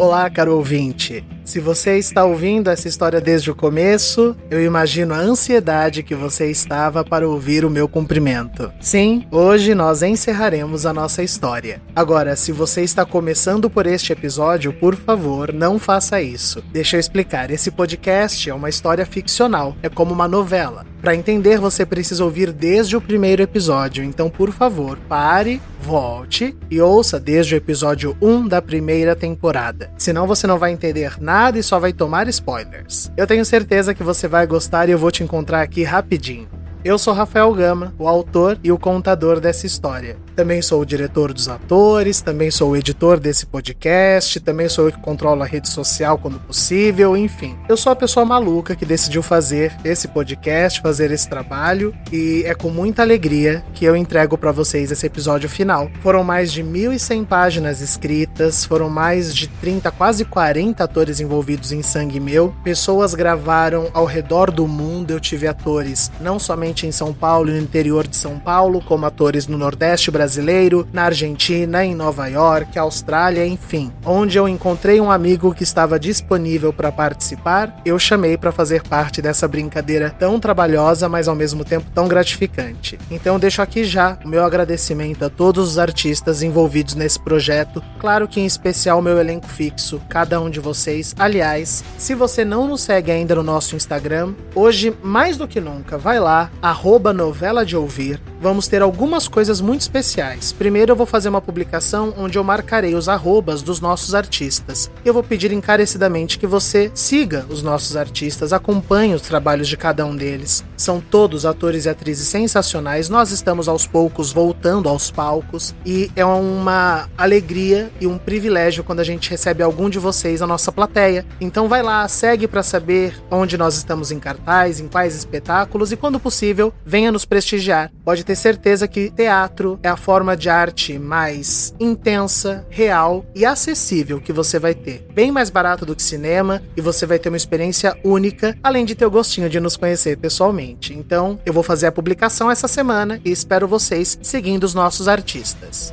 Olá, caro ouvinte. Se você está ouvindo essa história desde o começo, eu imagino a ansiedade que você estava para ouvir o meu cumprimento. Sim, hoje nós encerraremos a nossa história. Agora, se você está começando por este episódio, por favor, não faça isso. Deixa eu explicar: esse podcast é uma história ficcional, é como uma novela. Para entender, você precisa ouvir desde o primeiro episódio, então, por favor, pare, volte e ouça desde o episódio 1 da primeira temporada. Senão você não vai entender nada e só vai tomar spoilers. Eu tenho certeza que você vai gostar e eu vou te encontrar aqui rapidinho. Eu sou Rafael Gama, o autor e o contador dessa história. Também sou o diretor dos atores, também sou o editor desse podcast, também sou eu que controlo a rede social quando possível, enfim. Eu sou a pessoa maluca que decidiu fazer esse podcast, fazer esse trabalho e é com muita alegria que eu entrego para vocês esse episódio final. Foram mais de 1.100 páginas escritas, foram mais de 30, quase 40 atores envolvidos em Sangue Meu. Pessoas gravaram ao redor do mundo, eu tive atores não somente em São Paulo e no interior de São Paulo, como atores no Nordeste brasileiro, na Argentina, em Nova York, Austrália, enfim. Onde eu encontrei um amigo que estava disponível para participar, eu chamei para fazer parte dessa brincadeira tão trabalhosa, mas ao mesmo tempo tão gratificante. Então deixo aqui já o meu agradecimento a todos os artistas envolvidos nesse projeto, claro que em especial meu elenco fixo, cada um de vocês. Aliás, se você não nos segue ainda no nosso Instagram, hoje mais do que nunca, vai lá, arroba novela de ouvir, vamos ter algumas coisas muito especiais. Primeiro eu vou fazer uma publicação onde eu marcarei os arrobas dos nossos artistas. Eu vou pedir encarecidamente que você siga os nossos artistas, acompanhe os trabalhos de cada um deles. São todos atores e atrizes sensacionais. Nós estamos aos poucos voltando aos palcos e é uma alegria e um privilégio quando a gente recebe algum de vocês na nossa plateia. Então vai lá, segue para saber onde nós estamos em cartaz, em quais espetáculos e quando possível possível, venha nos prestigiar. Pode ter certeza que teatro é a forma de arte mais intensa, real e acessível que você vai ter. Bem mais barato do que cinema e você vai ter uma experiência única, além de ter o gostinho de nos conhecer pessoalmente. Então, eu vou fazer a publicação essa semana e espero vocês seguindo os nossos artistas.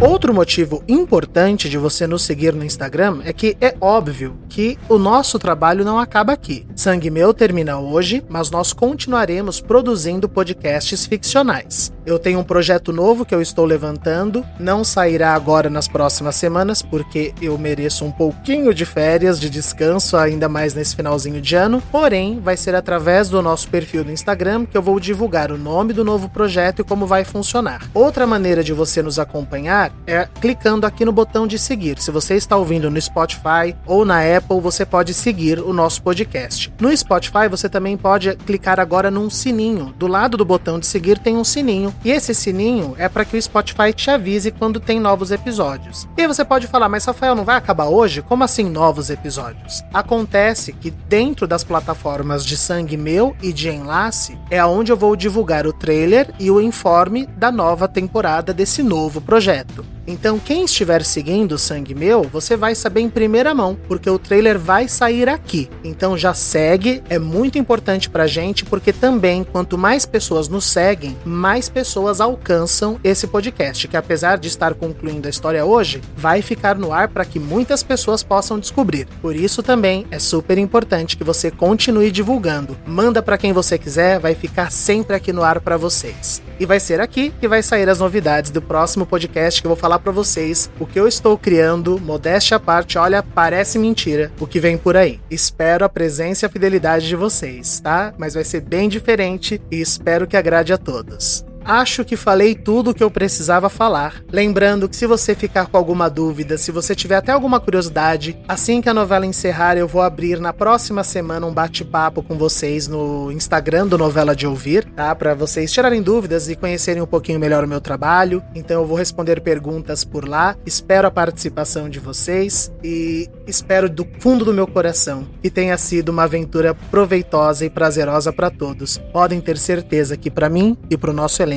Outro motivo importante de você nos seguir no Instagram é que é óbvio que o nosso trabalho não acaba aqui. Sangue Meu termina hoje, mas nós continuaremos produzindo podcasts ficcionais. Eu tenho um projeto novo que eu estou levantando, não sairá agora nas próximas semanas, porque eu mereço um pouquinho de férias, de descanso, ainda mais nesse finalzinho de ano. Porém, vai ser através do nosso perfil no Instagram que eu vou divulgar o nome do novo projeto e como vai funcionar. Outra maneira de você nos acompanhar é clicando aqui no botão de seguir. Se você está ouvindo no Spotify ou na Apple, você pode seguir o nosso podcast. No Spotify, você também pode clicar agora num sininho. Do lado do botão de seguir tem um sininho. E esse sininho é para que o Spotify te avise quando tem novos episódios. E aí você pode falar, mas Rafael, não vai acabar hoje? Como assim novos episódios? Acontece que dentro das plataformas de Sangue Meu e de Enlace é onde eu vou divulgar o trailer e o informe da nova temporada desse novo projeto. Então, quem estiver seguindo Sangue Meu, você vai saber em primeira mão, porque o trailer vai sair aqui. Então já segue, é muito importante pra gente, porque também quanto mais pessoas nos seguem, mais pessoas alcançam esse podcast, que apesar de estar concluindo a história hoje, vai ficar no ar para que muitas pessoas possam descobrir. Por isso também é super importante que você continue divulgando. Manda para quem você quiser, vai ficar sempre aqui no ar para vocês. E vai ser aqui que vai sair as novidades do próximo podcast que eu vou falar para vocês o que eu estou criando, modéstia à parte, olha, parece mentira o que vem por aí. Espero a presença e a fidelidade de vocês, tá? Mas vai ser bem diferente e espero que agrade a todos. Acho que falei tudo o que eu precisava falar. Lembrando que se você ficar com alguma dúvida, se você tiver até alguma curiosidade, assim que a novela encerrar, eu vou abrir na próxima semana um bate-papo com vocês no Instagram do Novela de Ouvir, tá? Para vocês tirarem dúvidas e conhecerem um pouquinho melhor o meu trabalho. Então eu vou responder perguntas por lá. Espero a participação de vocês e espero do fundo do meu coração que tenha sido uma aventura proveitosa e prazerosa para todos. Podem ter certeza que para mim e para o nosso elenco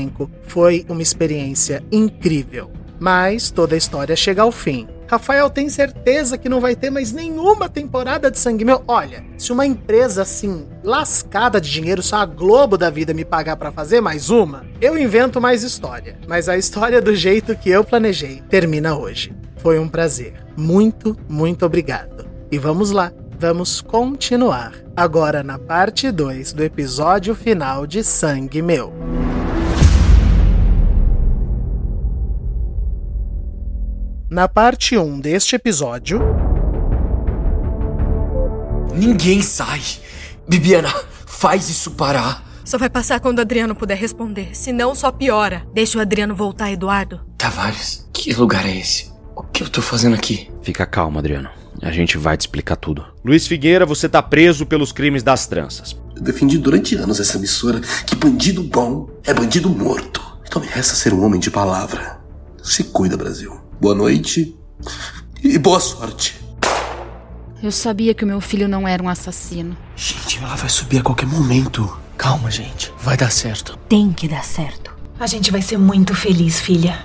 foi uma experiência incrível. Mas toda a história chega ao fim. Rafael tem certeza que não vai ter mais nenhuma temporada de Sangue Meu? Olha, se uma empresa assim, lascada de dinheiro, só a Globo da vida me pagar para fazer mais uma, eu invento mais história. Mas a história do jeito que eu planejei termina hoje. Foi um prazer. Muito, muito obrigado. E vamos lá, vamos continuar. Agora na parte 2 do episódio final de Sangue Meu. Na parte 1 deste episódio. Ninguém sai! Bibiana, faz isso parar! Só vai passar quando o Adriano puder responder, senão só piora. Deixa o Adriano voltar, Eduardo. Tavares, que lugar é esse? O que eu tô fazendo aqui? Fica calmo, Adriano. A gente vai te explicar tudo. Luiz Figueira, você tá preso pelos crimes das tranças. Eu defendi durante anos essa emissora que bandido bom é bandido morto. Então me resta ser um homem de palavra. Se cuida, Brasil boa noite e boa sorte. Eu sabia que o meu filho não era um assassino. Gente, ela vai subir a qualquer momento. Calma, gente. Vai dar certo. Tem que dar certo. A gente vai ser muito feliz, filha.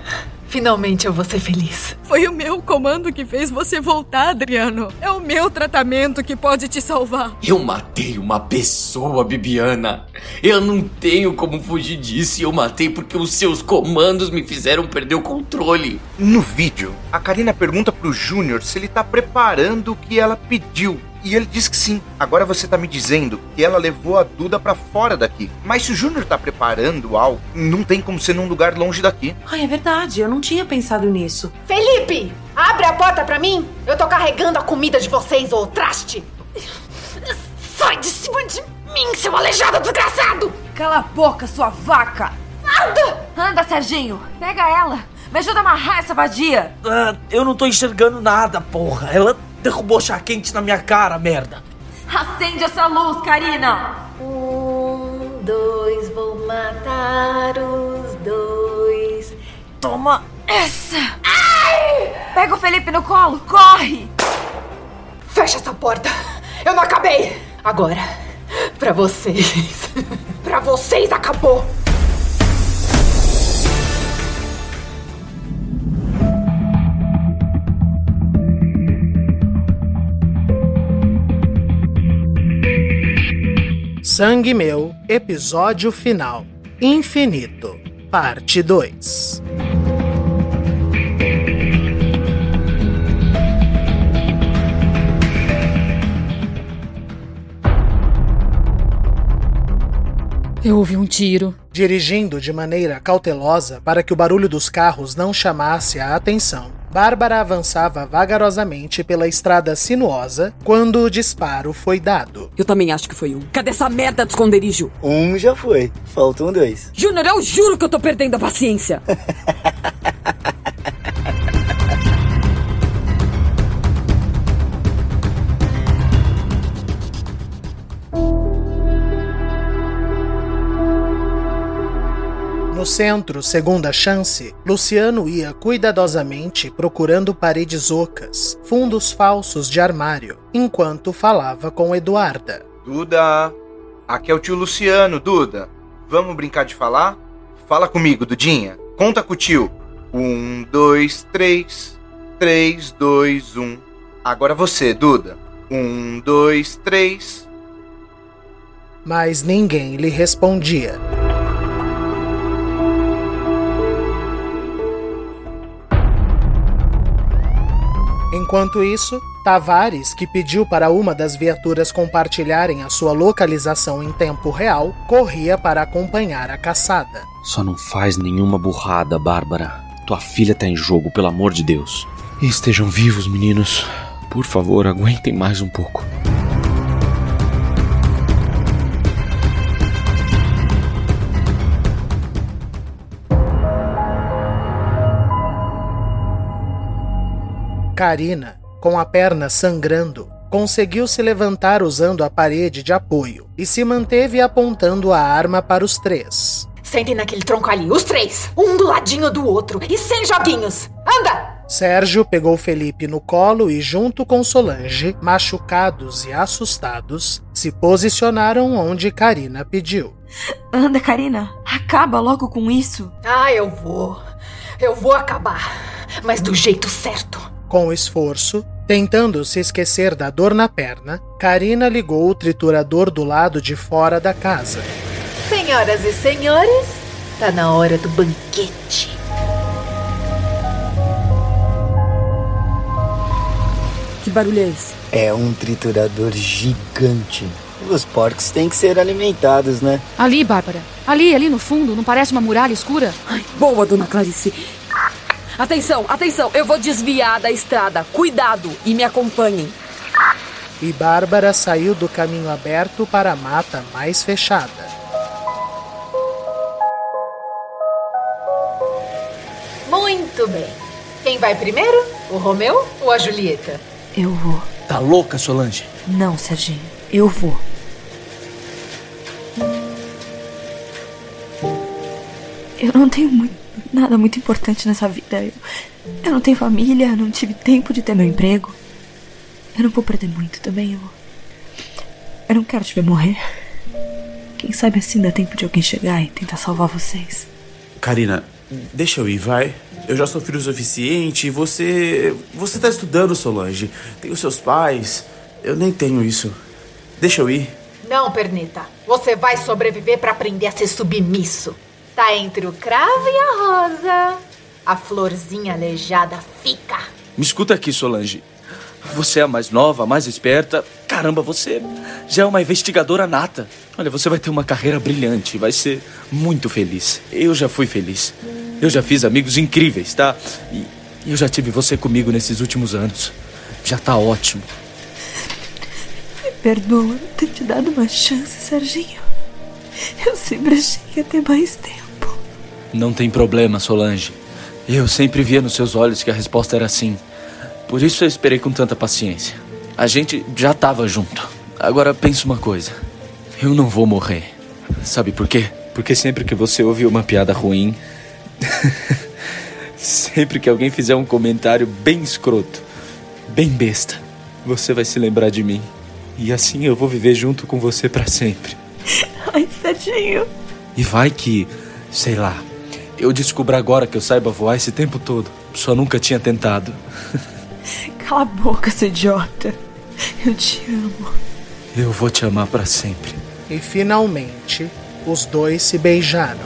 Finalmente eu vou ser feliz. Foi o meu comando que fez você voltar, Adriano. É o meu tratamento que pode te salvar. Eu matei uma pessoa, Bibiana. Eu não tenho como fugir disso e eu matei porque os seus comandos me fizeram perder o controle. No vídeo, a Karina pergunta pro Júnior se ele tá preparando o que ela pediu e ele diz que sim. Agora você tá me dizendo que ela levou a Duda para fora daqui. Mas se o Júnior tá preparando algo, não tem como ser num lugar longe daqui. Ai, é verdade, eu não tinha pensado nisso. Felipe, abre a porta para mim. Eu tô carregando a comida de vocês, ô traste. Sai de cima de mim, seu aleijado desgraçado! Cala a boca, sua vaca! Anda! Anda, Serginho! Pega ela! Me ajuda a amarrar essa vadia! Ah, eu não tô enxergando nada, porra! Ela derrubou chá quente na minha cara, merda! Acende essa luz, Karina! Um, dois, vou matar os dois. Toma essa! Ai! Pega o Felipe no colo, corre! Fecha essa porta! Eu não acabei! Agora, pra vocês. pra vocês acabou! Sangue Meu, episódio final. Infinito, parte 2. Eu ouvi um tiro. Dirigindo de maneira cautelosa para que o barulho dos carros não chamasse a atenção, Bárbara avançava vagarosamente pela estrada sinuosa quando o disparo foi dado. Eu também acho que foi um. Cadê essa merda do esconderijo? Um já foi. Faltam dois. Júnior, eu juro que eu tô perdendo a paciência. centro, segunda chance, Luciano ia cuidadosamente procurando paredes ocas, fundos falsos de armário, enquanto falava com Eduarda. Duda, aqui é o tio Luciano, Duda. Vamos brincar de falar? Fala comigo, Dudinha. Conta com o tio. Um, dois, três. Três, dois, um. Agora você, Duda. Um, dois, três. Mas ninguém lhe respondia. Enquanto isso, Tavares, que pediu para uma das viaturas compartilharem a sua localização em tempo real, corria para acompanhar a caçada. Só não faz nenhuma burrada, Bárbara. Tua filha tá em jogo, pelo amor de Deus. E estejam vivos, meninos. Por favor, aguentem mais um pouco. Karina, com a perna sangrando, conseguiu se levantar usando a parede de apoio e se manteve apontando a arma para os três. Sentem naquele tronco ali, os três, um do ladinho do outro e sem joguinhos. Anda! Sérgio pegou Felipe no colo e, junto com Solange, machucados e assustados, se posicionaram onde Karina pediu. Anda, Karina, acaba logo com isso. Ah, eu vou. Eu vou acabar, mas do jeito certo. Com esforço, tentando se esquecer da dor na perna, Karina ligou o triturador do lado de fora da casa. Senhoras e senhores, tá na hora do banquete. Que barulho é esse? É um triturador gigante. Os porcos têm que ser alimentados, né? Ali, Bárbara. Ali, ali no fundo, não parece uma muralha escura? Ai, boa, dona Clarice. Atenção, atenção, eu vou desviar da estrada. Cuidado e me acompanhem. E Bárbara saiu do caminho aberto para a mata mais fechada. Muito bem. Quem vai primeiro? O Romeu ou a Julieta? Eu vou. Tá louca, Solange? Não, Serginho. Eu vou. Eu não tenho muito, nada muito importante nessa vida. Eu, eu não tenho família, eu não tive tempo de ter meu emprego. Eu não vou perder muito também. Eu, eu não quero te ver morrer. Quem sabe assim dá tempo de alguém chegar e tentar salvar vocês. Karina, deixa eu ir, vai. Eu já sou filho suficiente e você. Você tá estudando, Solange. Tem os seus pais. Eu nem tenho isso. Deixa eu ir. Não, Pernita. Você vai sobreviver para aprender a ser submisso. Tá entre o cravo e a rosa. A florzinha aleijada fica. Me escuta aqui, Solange. Você é a mais nova, a mais esperta. Caramba, você já é uma investigadora nata. Olha, você vai ter uma carreira brilhante, vai ser muito feliz. Eu já fui feliz. Eu já fiz amigos incríveis, tá? E eu já tive você comigo nesses últimos anos. Já tá ótimo. Me perdoa não ter te dado uma chance, Serginho. Eu sempre achei que ia ter mais tempo. Não tem problema, Solange. Eu sempre via nos seus olhos que a resposta era sim. Por isso eu esperei com tanta paciência. A gente já tava junto. Agora pensa uma coisa. Eu não vou morrer. Sabe por quê? Porque sempre que você ouve uma piada ruim, sempre que alguém fizer um comentário bem escroto, bem besta, você vai se lembrar de mim. E assim eu vou viver junto com você para sempre. Ai, Serginho. E vai que, sei lá, eu descubro agora que eu saiba voar esse tempo todo. Só nunca tinha tentado. Cala a boca, seu idiota. Eu te amo. Eu vou te amar para sempre. E finalmente, os dois se beijaram.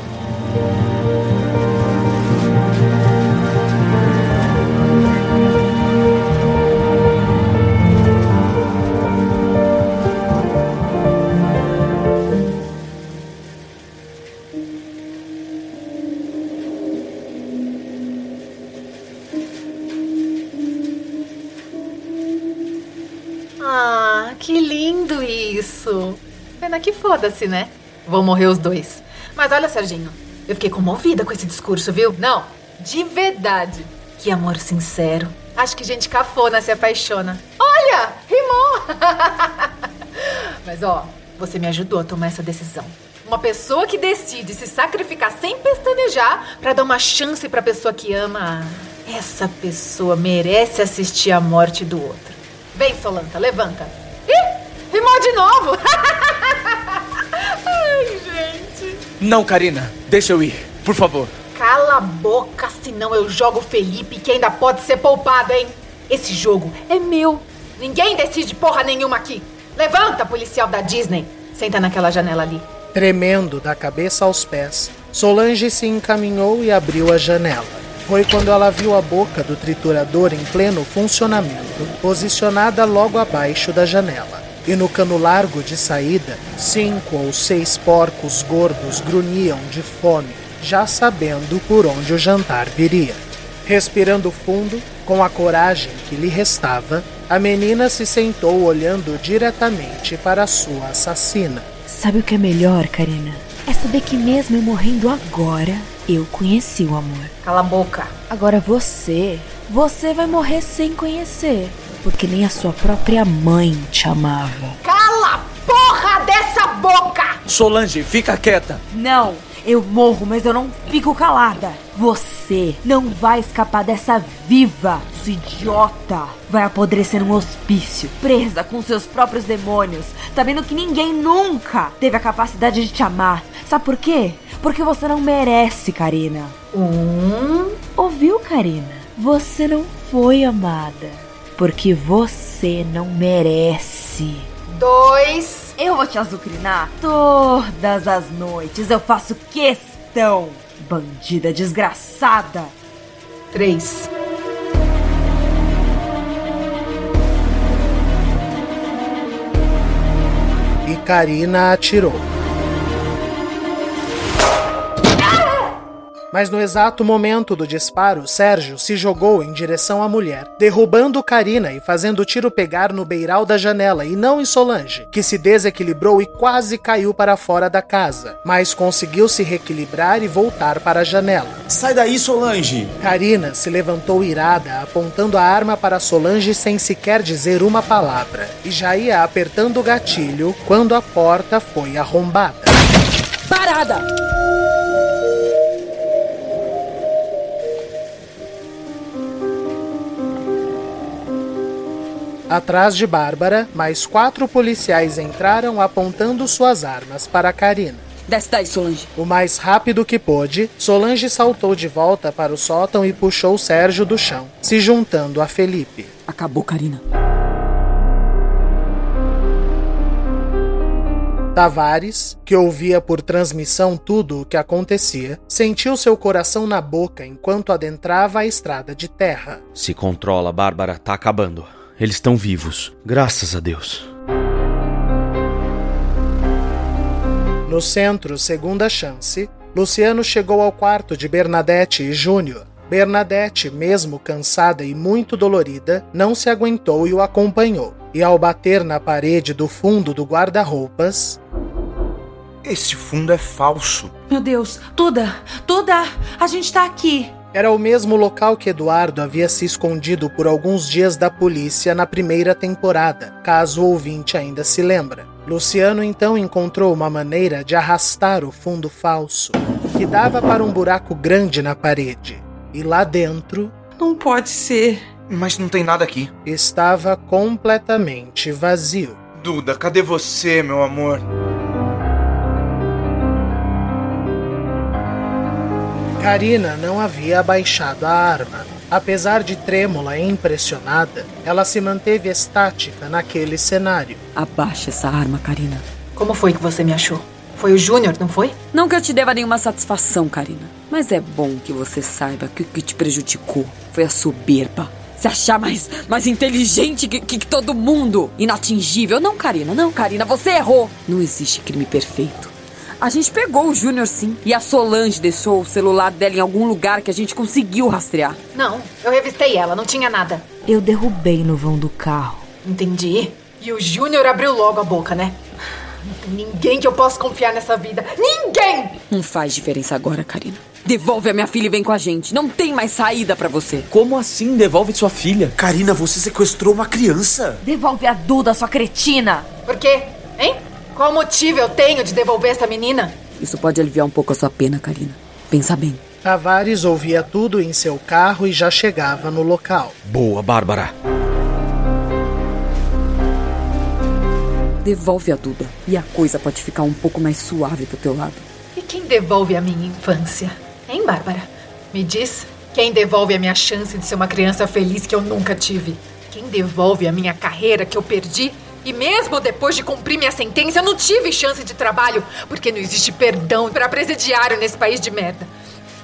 Foda-se, né? Vão morrer os dois. Mas olha, Serginho, eu fiquei comovida com esse discurso, viu? Não, de verdade. Que amor sincero. Acho que gente cafona se apaixona. Olha, rimou! Mas ó, você me ajudou a tomar essa decisão. Uma pessoa que decide se sacrificar sem pestanejar pra dar uma chance pra pessoa que ama, essa pessoa merece assistir a morte do outro. Vem, Solanta, levanta. Ih, rimou de novo! Não, Karina, deixa eu ir, por favor. Cala a boca, senão eu jogo o Felipe que ainda pode ser poupado, hein? Esse jogo é meu. Ninguém decide porra nenhuma aqui. Levanta, policial da Disney. Senta naquela janela ali. Tremendo da cabeça aos pés, Solange se encaminhou e abriu a janela. Foi quando ela viu a boca do triturador em pleno funcionamento, posicionada logo abaixo da janela. E no cano largo de saída, cinco ou seis porcos gordos grunhiam de fome, já sabendo por onde o jantar viria. Respirando fundo, com a coragem que lhe restava, a menina se sentou olhando diretamente para a sua assassina. Sabe o que é melhor, Karina? É saber que mesmo eu morrendo agora, Eu conheci o amor. Cala a boca. Agora você, você vai morrer sem conhecer. Porque nem a sua própria mãe te amava. Cala a porra dessa boca! Solange, fica quieta. Não, eu morro, mas eu não fico calada. Você não vai escapar dessa viva, sua idiota. Vai apodrecer num hospício, presa com seus próprios demônios, sabendo que ninguém nunca teve a capacidade de te amar. Sabe por quê? Porque você não merece, Karina. Um. Ouviu, Karina? Você não foi amada. Porque você não merece. Dois. Eu vou te azucrinar todas as noites. Eu faço questão. Bandida desgraçada. Três. E Karina atirou. Mas no exato momento do disparo, Sérgio se jogou em direção à mulher, derrubando Karina e fazendo o tiro pegar no beiral da janela e não em Solange, que se desequilibrou e quase caiu para fora da casa, mas conseguiu se reequilibrar e voltar para a janela. Sai daí, Solange! Karina se levantou irada, apontando a arma para Solange sem sequer dizer uma palavra, e já ia apertando o gatilho quando a porta foi arrombada. Parada! Atrás de Bárbara, mais quatro policiais entraram apontando suas armas para Karina. Desce daí, Solange. O mais rápido que pôde, Solange saltou de volta para o sótão e puxou Sérgio do chão, se juntando a Felipe. Acabou, Karina. Tavares, que ouvia por transmissão tudo o que acontecia, sentiu seu coração na boca enquanto adentrava a estrada de terra. Se controla, Bárbara, tá acabando. Eles estão vivos. Graças a Deus. No centro, segunda chance, Luciano chegou ao quarto de Bernadette e Júnior. Bernadette, mesmo cansada e muito dolorida, não se aguentou e o acompanhou. E ao bater na parede do fundo do guarda-roupas, Esse fundo é falso. Meu Deus, Tuda, Tuda, a gente tá aqui. Era o mesmo local que Eduardo havia se escondido por alguns dias da polícia na primeira temporada, caso o ouvinte ainda se lembra. Luciano então encontrou uma maneira de arrastar o fundo falso, que dava para um buraco grande na parede. E lá dentro Não pode ser. Mas não tem nada aqui. estava completamente vazio. Duda, cadê você, meu amor? Karina não havia abaixado a arma. Apesar de trêmula e impressionada, ela se manteve estática naquele cenário. Abaixa essa arma, Karina. Como foi que você me achou? Foi o Júnior, não foi? Não que eu te deva nenhuma satisfação, Karina. Mas é bom que você saiba que o que te prejudicou foi a soberba. Se achar mais, mais inteligente que, que, que todo mundo. Inatingível. Não, Karina, não, Karina, você errou. Não existe crime perfeito. A gente pegou o Júnior sim. E a Solange deixou o celular dela em algum lugar que a gente conseguiu rastrear. Não, eu revistei ela, não tinha nada. Eu derrubei no vão do carro. Entendi. E o Júnior abriu logo a boca, né? Não tem ninguém que eu possa confiar nessa vida. Ninguém! Não faz diferença agora, Karina. Devolve a minha filha e vem com a gente. Não tem mais saída pra você. Como assim devolve sua filha? Karina, você sequestrou uma criança. Devolve a Duda, sua cretina. Por quê? Hein? Qual motivo eu tenho de devolver essa menina? Isso pode aliviar um pouco a sua pena, Karina. Pensa bem. Tavares ouvia tudo em seu carro e já chegava no local. Boa, Bárbara. Devolve a Duda. E a coisa pode ficar um pouco mais suave do teu lado. E quem devolve a minha infância? Hein, Bárbara? Me diz, quem devolve a minha chance de ser uma criança feliz que eu nunca tive? Quem devolve a minha carreira que eu perdi? E mesmo depois de cumprir minha sentença, eu não tive chance de trabalho, porque não existe perdão para presidiário nesse país de merda.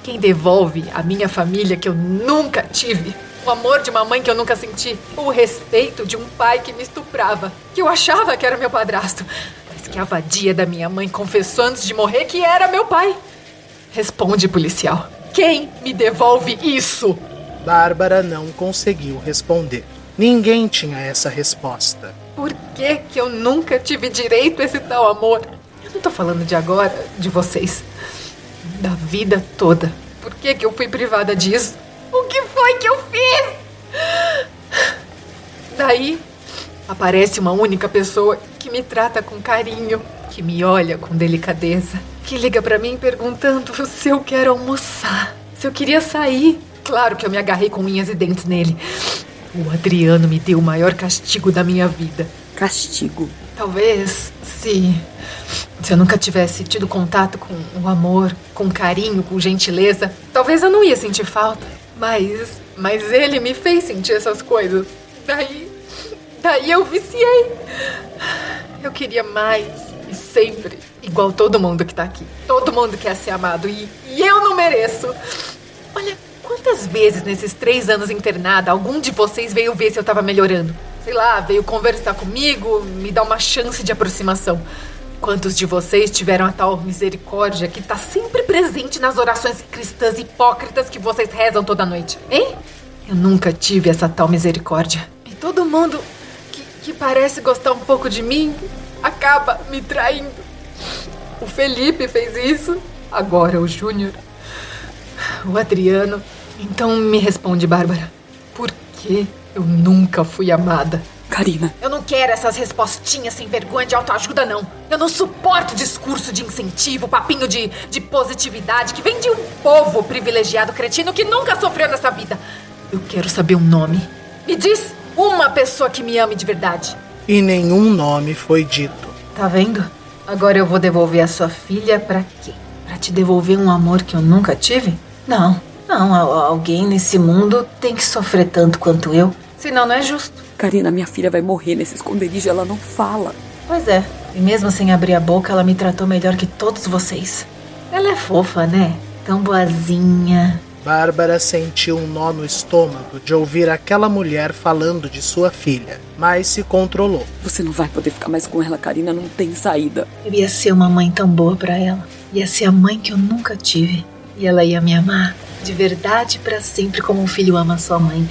Quem devolve a minha família que eu nunca tive? O amor de uma mãe que eu nunca senti. O respeito de um pai que me estuprava. Que eu achava que era meu padrasto. Mas que a vadia da minha mãe confessou antes de morrer que era meu pai. Responde, policial. Quem me devolve isso? Bárbara não conseguiu responder. Ninguém tinha essa resposta. Por que, que eu nunca tive direito a esse tal amor? Eu não tô falando de agora, de vocês. Da vida toda. por que, que eu fui privada disso. O que foi que eu fiz? Daí aparece uma única pessoa que me trata com carinho, que me olha com delicadeza, que liga para mim perguntando se eu quero almoçar, se eu queria sair. Claro que eu me agarrei com unhas e dentes nele. O Adriano me deu o maior castigo da minha vida. Castigo? Talvez se. Se eu nunca tivesse tido contato com o amor, com carinho, com gentileza, talvez eu não ia sentir falta. Mas. Mas ele me fez sentir essas coisas. Daí. Daí eu viciei. Eu queria mais. E sempre. Igual todo mundo que tá aqui. Todo mundo quer ser amado. E, e eu não mereço. Quantas vezes nesses três anos internada algum de vocês veio ver se eu tava melhorando? Sei lá, veio conversar comigo, me dar uma chance de aproximação. Quantos de vocês tiveram a tal misericórdia que tá sempre presente nas orações cristãs hipócritas que vocês rezam toda noite? Hein? Eu nunca tive essa tal misericórdia. E todo mundo que, que parece gostar um pouco de mim acaba me traindo. O Felipe fez isso, agora o Júnior, o Adriano. Então me responde, Bárbara. Por que eu nunca fui amada? Karina. Eu não quero essas respostinhas sem vergonha de autoajuda, não. Eu não suporto discurso de incentivo, papinho de, de positividade que vem de um povo privilegiado cretino que nunca sofreu nessa vida. Eu quero saber um nome. Me diz uma pessoa que me ame de verdade. E nenhum nome foi dito. Tá vendo? Agora eu vou devolver a sua filha pra quê? Pra te devolver um amor que eu nunca tive? Não, não. Alguém nesse mundo tem que sofrer tanto quanto eu. Senão não é justo. Karina, minha filha vai morrer nesse esconderijo, ela não fala. Pois é. E mesmo sem abrir a boca, ela me tratou melhor que todos vocês. Ela é fofa, né? Tão boazinha. Bárbara sentiu um nó no estômago de ouvir aquela mulher falando de sua filha, mas se controlou. Você não vai poder ficar mais com ela, Karina, não tem saída. Eu ia ser uma mãe tão boa para ela. Ia ser a mãe que eu nunca tive. E ela ia me amar de verdade para sempre como um filho ama sua mãe,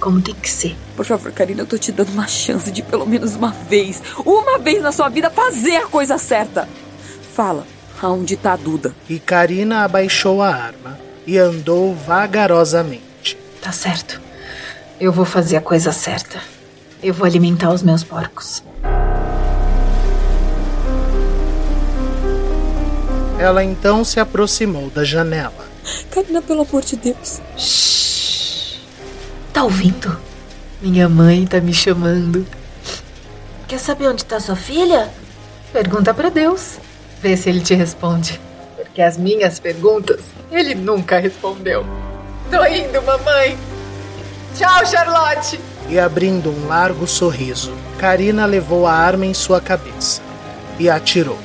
como tem que ser. Por favor, Karina, eu tô te dando uma chance de pelo menos uma vez, uma vez na sua vida fazer a coisa certa. Fala, aonde tá a Duda? E Karina abaixou a arma e andou vagarosamente. Tá certo. Eu vou fazer a coisa certa. Eu vou alimentar os meus porcos. Ela então se aproximou da janela. Karina, pelo amor de Deus. Shhh. Tá ouvindo? Minha mãe tá me chamando. Quer saber onde tá sua filha? Pergunta para Deus. Vê se ele te responde. Porque as minhas perguntas ele nunca respondeu. Tô indo, mamãe. Tchau, Charlotte. E abrindo um largo sorriso, Karina levou a arma em sua cabeça e atirou.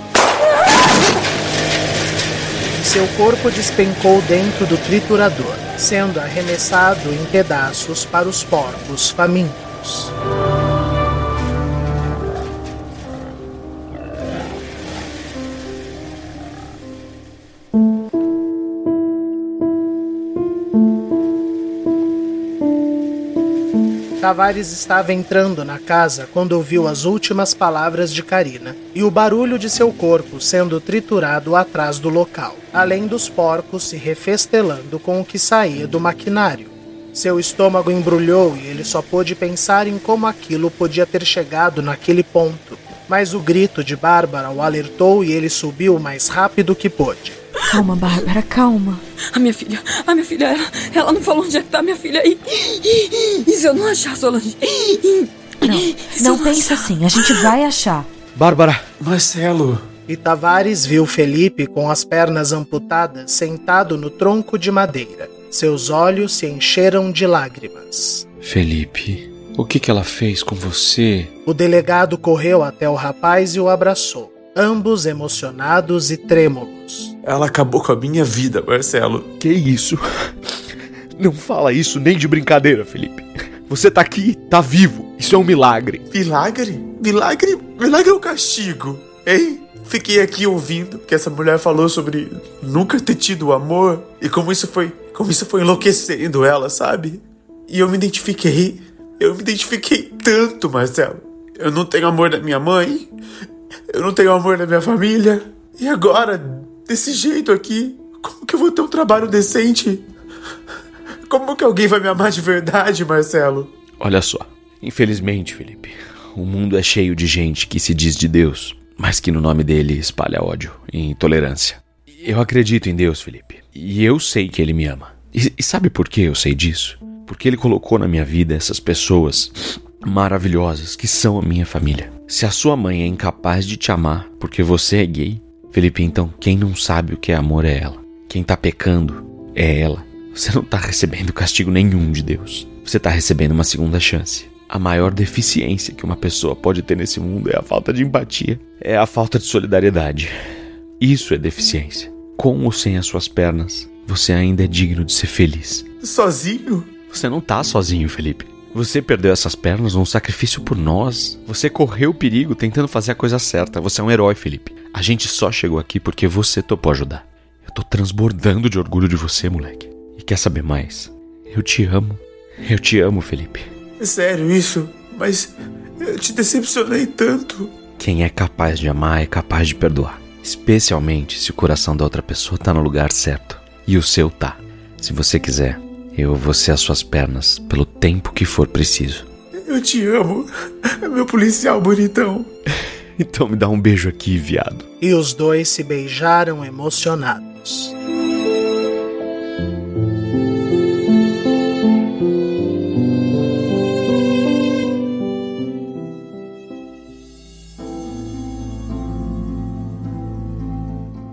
Seu corpo despencou dentro do triturador, sendo arremessado em pedaços para os porcos famintos. Tavares estava entrando na casa quando ouviu as últimas palavras de Karina e o barulho de seu corpo sendo triturado atrás do local, além dos porcos se refestelando com o que saía do maquinário. Seu estômago embrulhou e ele só pôde pensar em como aquilo podia ter chegado naquele ponto. Mas o grito de Bárbara o alertou e ele subiu o mais rápido que pôde. Calma, Bárbara, calma. A minha filha, a minha filha, ela, ela não falou onde é que tá minha filha. E, e, e se eu não achar, Solange? E, não, não pensa assim, a gente vai achar. Bárbara, Marcelo. E Tavares viu Felipe com as pernas amputadas sentado no tronco de madeira. Seus olhos se encheram de lágrimas. Felipe, o que, que ela fez com você? O delegado correu até o rapaz e o abraçou, ambos emocionados e trêmulos. Ela acabou com a minha vida, Marcelo. Que isso? Não fala isso nem de brincadeira, Felipe. Você tá aqui, tá vivo. Isso é um milagre. Milagre? Milagre? Milagre é o castigo, hein? Fiquei aqui ouvindo que essa mulher falou sobre nunca ter tido amor e como isso foi, como isso foi enlouquecendo ela, sabe? E eu me identifiquei. Eu me identifiquei tanto, Marcelo. Eu não tenho amor da minha mãe. Eu não tenho amor da minha família. E agora, desse jeito aqui, Como que eu vou ter um trabalho decente? Como que alguém vai me amar de verdade, Marcelo? Olha só. Infelizmente, Felipe, o mundo é cheio de gente que se diz de Deus, mas que no nome dele espalha ódio e intolerância. Eu acredito em Deus, Felipe, e eu sei que ele me ama. E, e sabe por que eu sei disso? Porque ele colocou na minha vida essas pessoas maravilhosas que são a minha família. Se a sua mãe é incapaz de te amar porque você é gay, Felipe, então quem não sabe o que é amor é ela. Quem tá pecando é ela. Você não tá recebendo castigo nenhum de Deus. Você tá recebendo uma segunda chance. A maior deficiência que uma pessoa pode ter nesse mundo é a falta de empatia, é a falta de solidariedade. Isso é deficiência. Com ou sem as suas pernas, você ainda é digno de ser feliz. Sozinho? Você não tá sozinho, Felipe. Você perdeu essas pernas num sacrifício por nós. Você correu perigo tentando fazer a coisa certa. Você é um herói, Felipe. A gente só chegou aqui porque você topou ajudar. Eu tô transbordando de orgulho de você, moleque. E quer saber mais? Eu te amo. Eu te amo, Felipe. É sério isso? Mas eu te decepcionei tanto. Quem é capaz de amar é capaz de perdoar. Especialmente se o coração da outra pessoa tá no lugar certo. E o seu tá. Se você quiser, eu vou ser as suas pernas pelo tempo que for preciso. Eu te amo, meu policial bonitão. então me dá um beijo aqui, viado. E os dois se beijaram emocionados.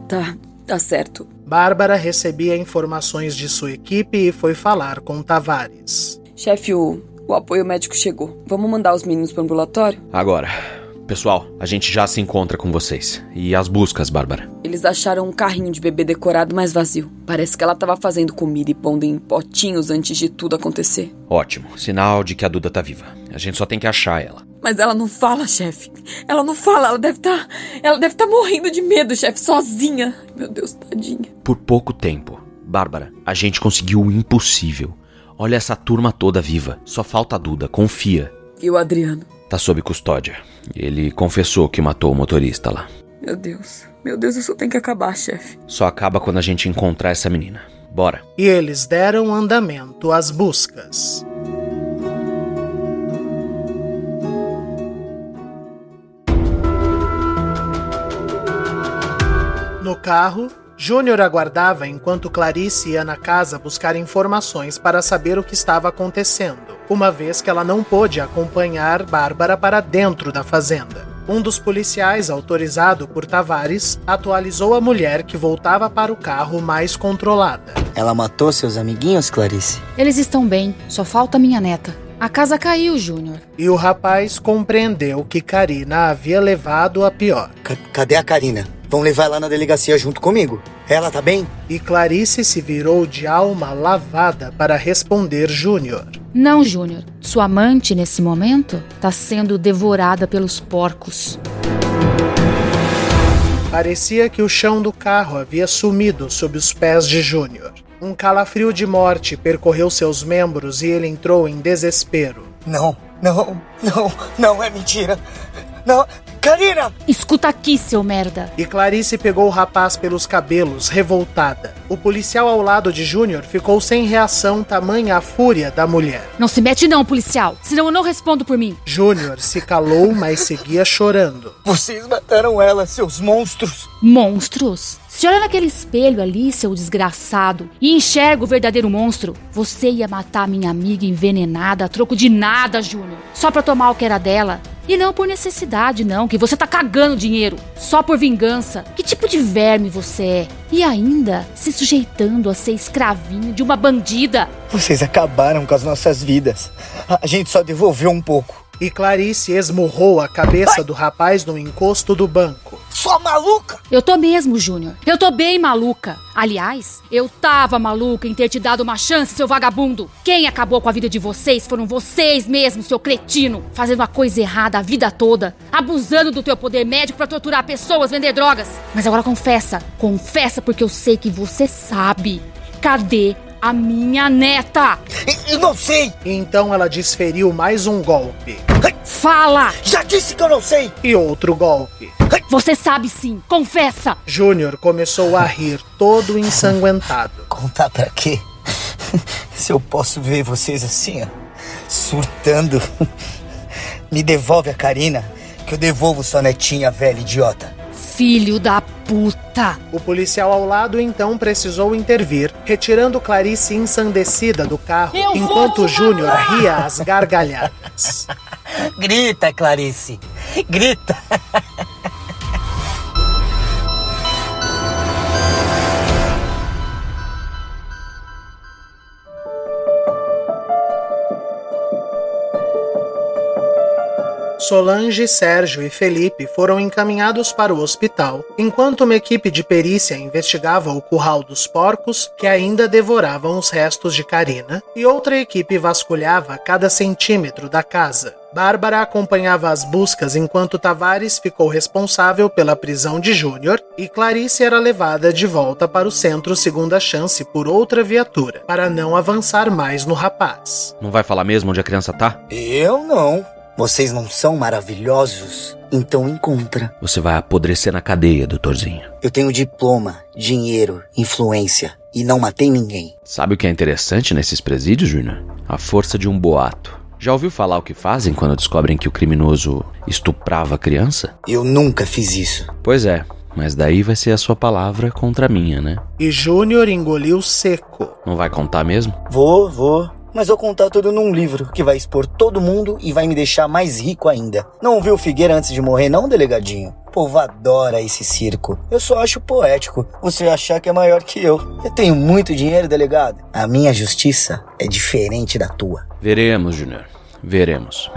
Tá, tá certo. Bárbara recebia informações de sua equipe e foi falar com Tavares. Chefe, o, o apoio médico chegou. Vamos mandar os meninos pro ambulatório? Agora. Pessoal, a gente já se encontra com vocês. E as buscas, Bárbara? Eles acharam um carrinho de bebê decorado, mas vazio. Parece que ela tava fazendo comida e pondo em potinhos antes de tudo acontecer. Ótimo. Sinal de que a Duda tá viva. A gente só tem que achar ela. Mas ela não fala, chefe. Ela não fala, ela deve estar. Tá, ela deve estar tá morrendo de medo, chefe, sozinha. Meu Deus, tadinha. Por pouco tempo. Bárbara, a gente conseguiu o impossível. Olha essa turma toda viva. Só falta a Duda, confia. E o Adriano? Tá sob custódia. Ele confessou que matou o motorista lá. Meu Deus. Meu Deus, isso tem que acabar, chefe. Só acaba quando a gente encontrar essa menina. Bora. E eles deram andamento às buscas. Carro, Júnior aguardava enquanto Clarice ia na casa buscar informações para saber o que estava acontecendo, uma vez que ela não pôde acompanhar Bárbara para dentro da fazenda. Um dos policiais, autorizado por Tavares, atualizou a mulher que voltava para o carro mais controlada. Ela matou seus amiguinhos, Clarice? Eles estão bem, só falta minha neta. A casa caiu, Júnior. E o rapaz compreendeu que Karina havia levado a pior. C cadê a Karina? Vão levar ela na delegacia junto comigo. Ela tá bem? E Clarice se virou de alma lavada para responder Júnior. Não, Júnior. Sua amante, nesse momento, tá sendo devorada pelos porcos. Parecia que o chão do carro havia sumido sob os pés de Júnior. Um calafrio de morte percorreu seus membros e ele entrou em desespero. Não, não, não, não é mentira. Não, Karina! Escuta aqui, seu merda. E Clarice pegou o rapaz pelos cabelos, revoltada. O policial ao lado de Júnior ficou sem reação, tamanha a fúria da mulher. Não se mete não, policial, senão eu não respondo por mim. Júnior se calou, mas seguia chorando. Vocês mataram ela, seus monstros. Monstros? Se olha naquele espelho ali, seu desgraçado, e enxerga o verdadeiro monstro, você ia matar minha amiga envenenada a troco de nada, Júnior. Só pra tomar o que era dela. E não por necessidade, não, que você tá cagando dinheiro. Só por vingança. Que tipo de verme você é? E ainda se sujeitando a ser escravinho de uma bandida. Vocês acabaram com as nossas vidas. A gente só devolveu um pouco. E Clarice esmurrou a cabeça do rapaz no encosto do banco. Sua maluca! Eu tô mesmo, Júnior. Eu tô bem maluca. Aliás, eu tava maluca em ter te dado uma chance, seu vagabundo. Quem acabou com a vida de vocês foram vocês mesmos, seu cretino. Fazendo a coisa errada a vida toda. Abusando do teu poder médico para torturar pessoas, vender drogas. Mas agora confessa. Confessa porque eu sei que você sabe. Cadê a minha neta. Eu não sei. Então ela desferiu mais um golpe. Fala! Já disse que eu não sei! E outro golpe. Você sabe sim, confessa! Júnior começou a rir, todo ensanguentado. Contar pra quê? Se eu posso ver vocês assim, ó, surtando. Me devolve a Karina, que eu devolvo sua netinha velha idiota. Filho da puta! O policial ao lado então precisou intervir, retirando Clarice ensandecida do carro, Eu enquanto Júnior ria às gargalhadas. Grita, Clarice! Grita! Solange, Sérgio e Felipe foram encaminhados para o hospital, enquanto uma equipe de perícia investigava o curral dos porcos que ainda devoravam os restos de Karina, e outra equipe vasculhava cada centímetro da casa. Bárbara acompanhava as buscas enquanto Tavares ficou responsável pela prisão de Júnior e Clarice era levada de volta para o centro Segunda Chance por outra viatura, para não avançar mais no rapaz. Não vai falar mesmo onde a criança tá? Eu não. Vocês não são maravilhosos? Então encontra. Você vai apodrecer na cadeia, doutorzinho. Eu tenho diploma, dinheiro, influência e não matei ninguém. Sabe o que é interessante nesses presídios, Júnior? A força de um boato. Já ouviu falar o que fazem quando descobrem que o criminoso estuprava a criança? Eu nunca fiz isso. Pois é, mas daí vai ser a sua palavra contra a minha, né? E Júnior engoliu seco. Não vai contar mesmo? Vou, vou. Mas vou contar tudo num livro que vai expor todo mundo e vai me deixar mais rico ainda. Não ouviu Figueira antes de morrer, não, delegadinho? O povo adora esse circo. Eu só acho poético você achar que é maior que eu. Eu tenho muito dinheiro, delegado. A minha justiça é diferente da tua. Veremos, Júnior. Veremos.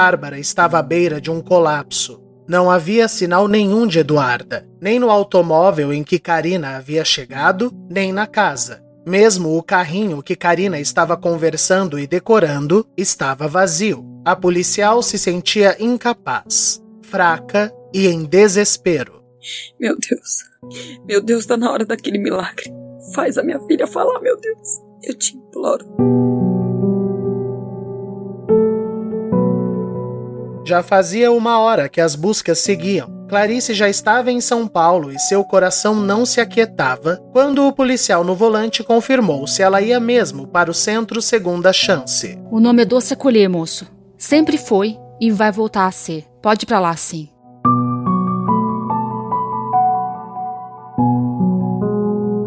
Bárbara estava à beira de um colapso. Não havia sinal nenhum de Eduarda, nem no automóvel em que Karina havia chegado, nem na casa. Mesmo o carrinho que Karina estava conversando e decorando estava vazio. A policial se sentia incapaz, fraca e em desespero. Meu Deus. Meu Deus, tá na hora daquele milagre. Faz a minha filha falar, meu Deus. Eu te imploro. Já fazia uma hora que as buscas seguiam. Clarice já estava em São Paulo e seu coração não se aquietava quando o policial no volante confirmou se ela ia mesmo para o centro Segunda Chance. O nome é doce acolher, moço. Sempre foi e vai voltar a ser. Pode ir pra lá, sim.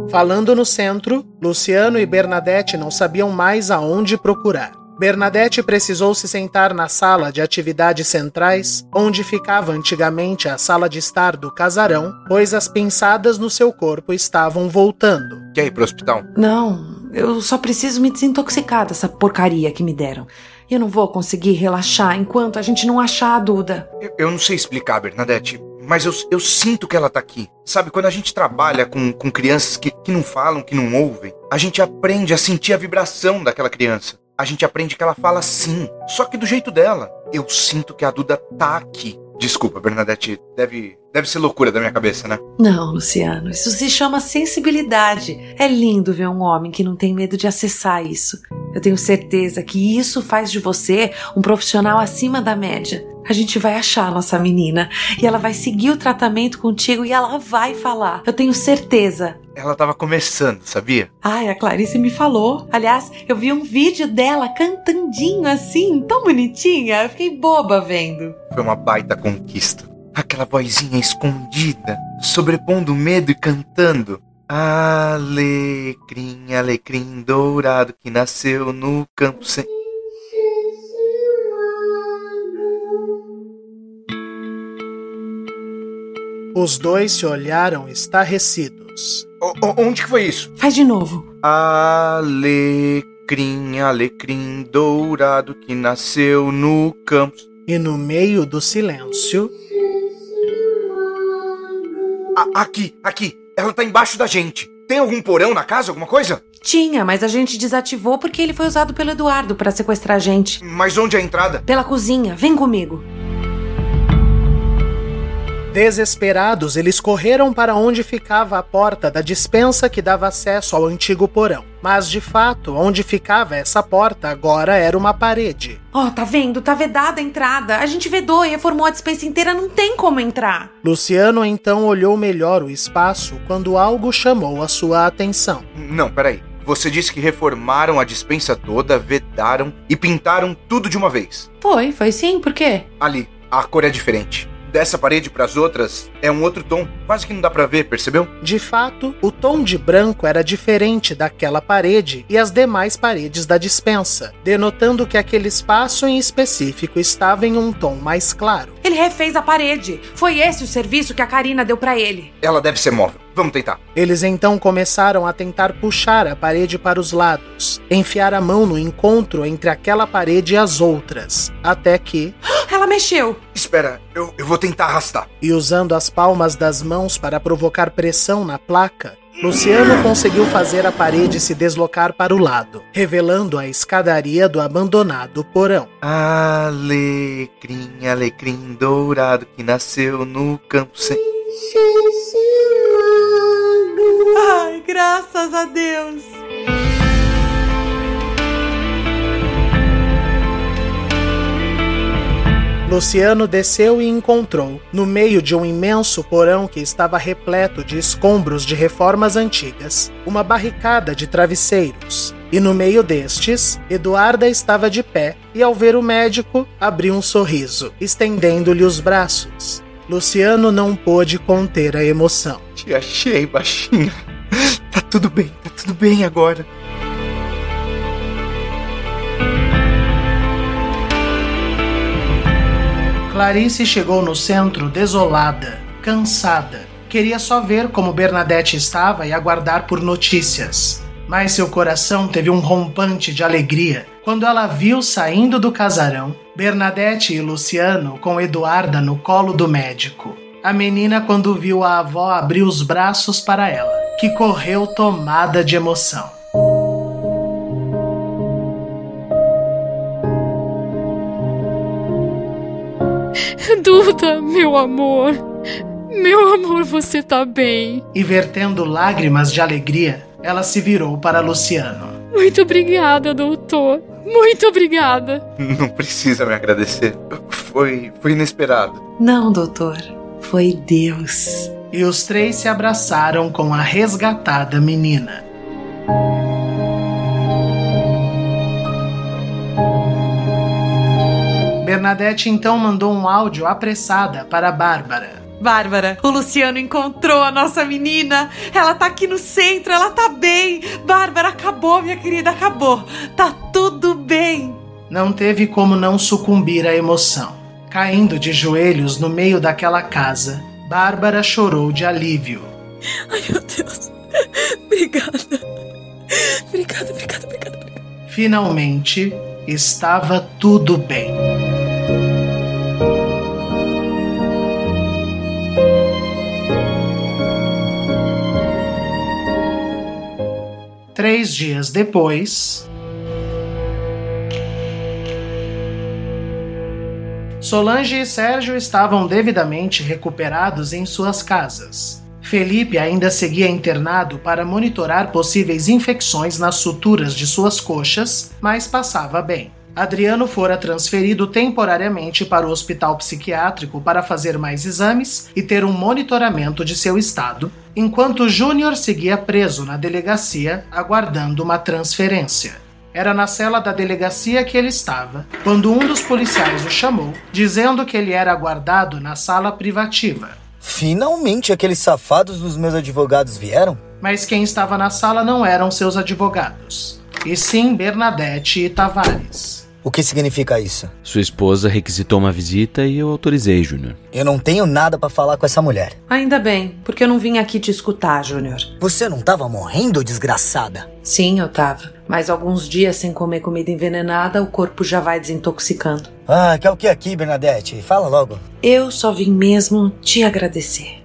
Falando no centro, Luciano e Bernadette não sabiam mais aonde procurar. Bernadette precisou se sentar na sala de atividades centrais, onde ficava antigamente a sala de estar do casarão, pois as pinçadas no seu corpo estavam voltando. Quer ir pro hospital? Não, eu só preciso me desintoxicar dessa porcaria que me deram. Eu não vou conseguir relaxar enquanto a gente não achar a Duda. Eu, eu não sei explicar, Bernadette, mas eu, eu sinto que ela tá aqui. Sabe, quando a gente trabalha com, com crianças que, que não falam, que não ouvem, a gente aprende a sentir a vibração daquela criança. A gente aprende que ela fala sim, só que do jeito dela. Eu sinto que a Duda tá aqui. Desculpa, Bernadette, deve, deve ser loucura da minha cabeça, né? Não, Luciano, isso se chama sensibilidade. É lindo ver um homem que não tem medo de acessar isso. Eu tenho certeza que isso faz de você um profissional acima da média. A gente vai achar a nossa menina e ela vai seguir o tratamento contigo e ela vai falar. Eu tenho certeza. Ela tava começando, sabia? Ai, a Clarice me falou. Aliás, eu vi um vídeo dela cantandinho assim, tão bonitinha. Eu fiquei boba vendo. Foi uma baita conquista. Aquela vozinha escondida, sobrepondo o medo e cantando. Alecrim, alecrim dourado que nasceu no campo sem. Os dois se olharam estarrecidos. O- o- onde que foi isso? Faz de novo. Alecrim, alecrim dourado que nasceu no campo. E no meio do silêncio, A- aqui, aqui. Ela tá embaixo da gente. Tem algum porão na casa, alguma coisa? Tinha, mas a gente desativou porque ele foi usado pelo Eduardo para sequestrar a gente. Mas onde é a entrada? Pela cozinha. Vem comigo. Desesperados, eles correram para onde ficava a porta da dispensa que dava acesso ao antigo porão. Mas de fato, onde ficava essa porta agora era uma parede. Ó, oh, tá vendo? Tá vedada a entrada. A gente vedou e reformou a dispensa inteira, não tem como entrar. Luciano então olhou melhor o espaço quando algo chamou a sua atenção. Não, peraí. Você disse que reformaram a dispensa toda, vedaram e pintaram tudo de uma vez. Foi, foi sim, por quê? Ali, a cor é diferente dessa parede para as outras é um outro tom. Quase que não dá para ver, percebeu? De fato, o tom de branco era diferente daquela parede e as demais paredes da dispensa, denotando que aquele espaço em específico estava em um tom mais claro. Ele refez a parede. Foi esse o serviço que a Karina deu para ele. Ela deve ser móvel. Vamos tentar. Eles então começaram a tentar puxar a parede para os lados, enfiar a mão no encontro entre aquela parede e as outras, até que. Ela mexeu! Espera, eu, eu vou tentar arrastar. E usando as palmas das mãos para provocar pressão na placa, Luciano conseguiu fazer a parede se deslocar para o lado, revelando a escadaria do abandonado porão. Alecrim, alecrim dourado que nasceu no campo sem. Ai, graças a Deus! Luciano desceu e encontrou, no meio de um imenso porão que estava repleto de escombros de reformas antigas, uma barricada de travesseiros. E no meio destes, Eduarda estava de pé e, ao ver o médico, abriu um sorriso, estendendo-lhe os braços. Luciano não pôde conter a emoção. Te achei, baixinha. Tá tudo bem, tá tudo bem agora. Clarice chegou no centro desolada, cansada. Queria só ver como Bernadette estava e aguardar por notícias. Mas seu coração teve um rompante de alegria quando ela viu saindo do casarão Bernadette e Luciano com Eduarda no colo do médico. A menina, quando viu a avó, abriu os braços para ela, que correu tomada de emoção. Duda, meu amor. Meu amor, você tá bem. E vertendo lágrimas de alegria, ela se virou para Luciano. Muito obrigada, doutor. Muito obrigada. Não precisa me agradecer. Foi, foi inesperado. Não, doutor. Foi Deus. E os três se abraçaram com a resgatada menina. Bernadette então mandou um áudio apressada para Bárbara. Bárbara, o Luciano encontrou a nossa menina. Ela tá aqui no centro, ela tá bem. Bárbara, acabou, minha querida, acabou. Tá tudo bem. Não teve como não sucumbir à emoção. Caindo de joelhos no meio daquela casa, Bárbara chorou de alívio. Ai, meu Deus. Obrigada. Obrigada, obrigada, obrigada, obrigada. Finalmente, estava tudo bem. Três dias depois. Solange e Sérgio estavam devidamente recuperados em suas casas. Felipe ainda seguia internado para monitorar possíveis infecções nas suturas de suas coxas, mas passava bem. Adriano fora transferido temporariamente para o hospital psiquiátrico para fazer mais exames e ter um monitoramento de seu estado, enquanto Júnior seguia preso na delegacia aguardando uma transferência. Era na cela da delegacia que ele estava, quando um dos policiais o chamou, dizendo que ele era aguardado na sala privativa. Finalmente aqueles safados dos meus advogados vieram? Mas quem estava na sala não eram seus advogados, e sim Bernadette e Tavares. O que significa isso? Sua esposa requisitou uma visita e eu autorizei, Júnior. Eu não tenho nada para falar com essa mulher. Ainda bem, porque eu não vim aqui te escutar, Júnior. Você não tava morrendo, desgraçada? Sim, eu tava. Mas alguns dias sem comer comida envenenada, o corpo já vai desintoxicando. Ah, quer o que aqui, Bernadette? Fala logo. Eu só vim mesmo te agradecer.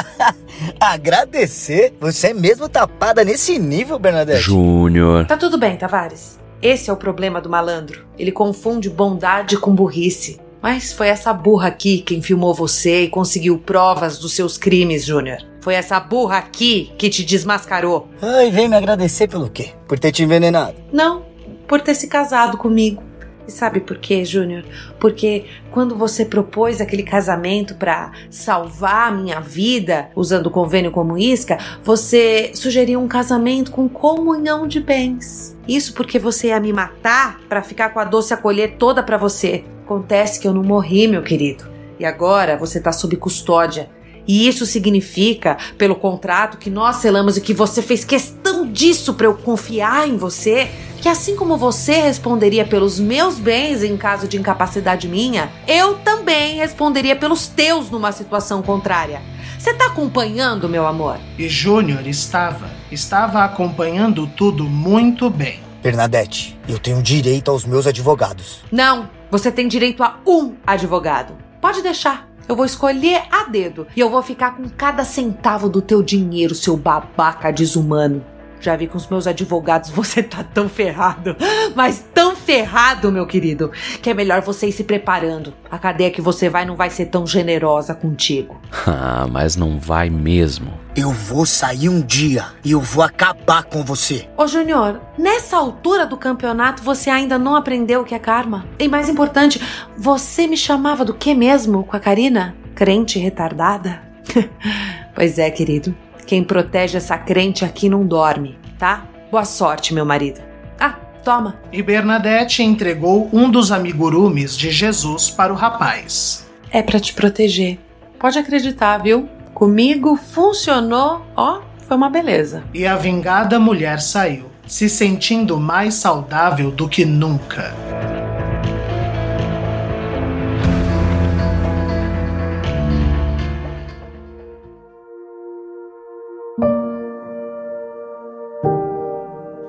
agradecer? Você é mesmo tapada nesse nível, Bernadette? Júnior. Tá tudo bem, Tavares. Esse é o problema do malandro. Ele confunde bondade com burrice. Mas foi essa burra aqui quem filmou você e conseguiu provas dos seus crimes, Júnior. Foi essa burra aqui que te desmascarou. Ai, vem me agradecer pelo quê? Por ter te envenenado. Não, por ter se casado comigo. E sabe por quê, Júnior? Porque quando você propôs aquele casamento para salvar a minha vida, usando o convênio como isca, você sugeriu um casamento com comunhão de bens. Isso porque você ia me matar para ficar com a doce acolher toda para você. Acontece que eu não morri, meu querido. E agora você tá sob custódia. E isso significa, pelo contrato que nós selamos e que você fez questão disso para eu confiar em você, que assim como você responderia pelos meus bens em caso de incapacidade minha, eu também responderia pelos teus numa situação contrária. Você tá acompanhando, meu amor? E Júnior estava. Estava acompanhando tudo muito bem. Bernadette, eu tenho direito aos meus advogados. Não, você tem direito a um advogado. Pode deixar. Eu vou escolher a dedo e eu vou ficar com cada centavo do teu dinheiro, seu babaca desumano. Já vi com os meus advogados, você tá tão ferrado, mas tão ferrado, meu querido, que é melhor você ir se preparando. A cadeia que você vai não vai ser tão generosa contigo. Ah, mas não vai mesmo. Eu vou sair um dia e eu vou acabar com você. Ô Júnior, nessa altura do campeonato você ainda não aprendeu o que é karma? E mais importante, você me chamava do que mesmo com a Karina? Crente retardada? pois é, querido. Quem protege essa crente aqui não dorme, tá? Boa sorte, meu marido. Ah, toma. E Bernadette entregou um dos amigurumis de Jesus para o rapaz. É para te proteger. Pode acreditar, viu? Comigo funcionou, ó, foi uma beleza. E a vingada mulher saiu, se sentindo mais saudável do que nunca.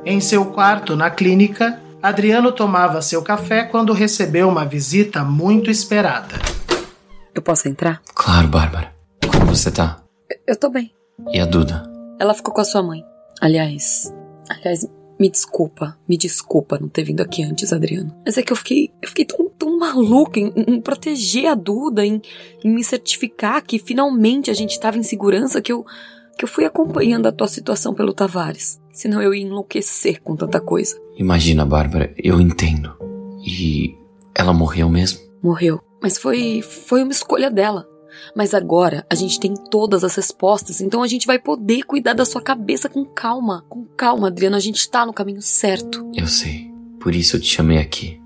Em seu quarto na clínica, Adriano tomava seu café quando recebeu uma visita muito esperada. Eu posso entrar? Claro, Bárbara. Como você tá? Eu tô bem. E a Duda? Ela ficou com a sua mãe. Aliás, aliás, me desculpa, me desculpa não ter vindo aqui antes, Adriano. Mas é que eu fiquei, eu fiquei tão, tão maluca em, em proteger a Duda, em, em me certificar que finalmente a gente tava em segurança, que eu, que eu fui acompanhando a tua situação pelo Tavares. Senão eu ia enlouquecer com tanta coisa. Imagina, Bárbara, eu entendo. E ela morreu mesmo? Morreu. Mas foi, foi uma escolha dela. Mas agora a gente tem todas as respostas, então a gente vai poder cuidar da sua cabeça com calma. Com calma, Adriano, a gente tá no caminho certo. Eu sei. Por isso eu te chamei aqui.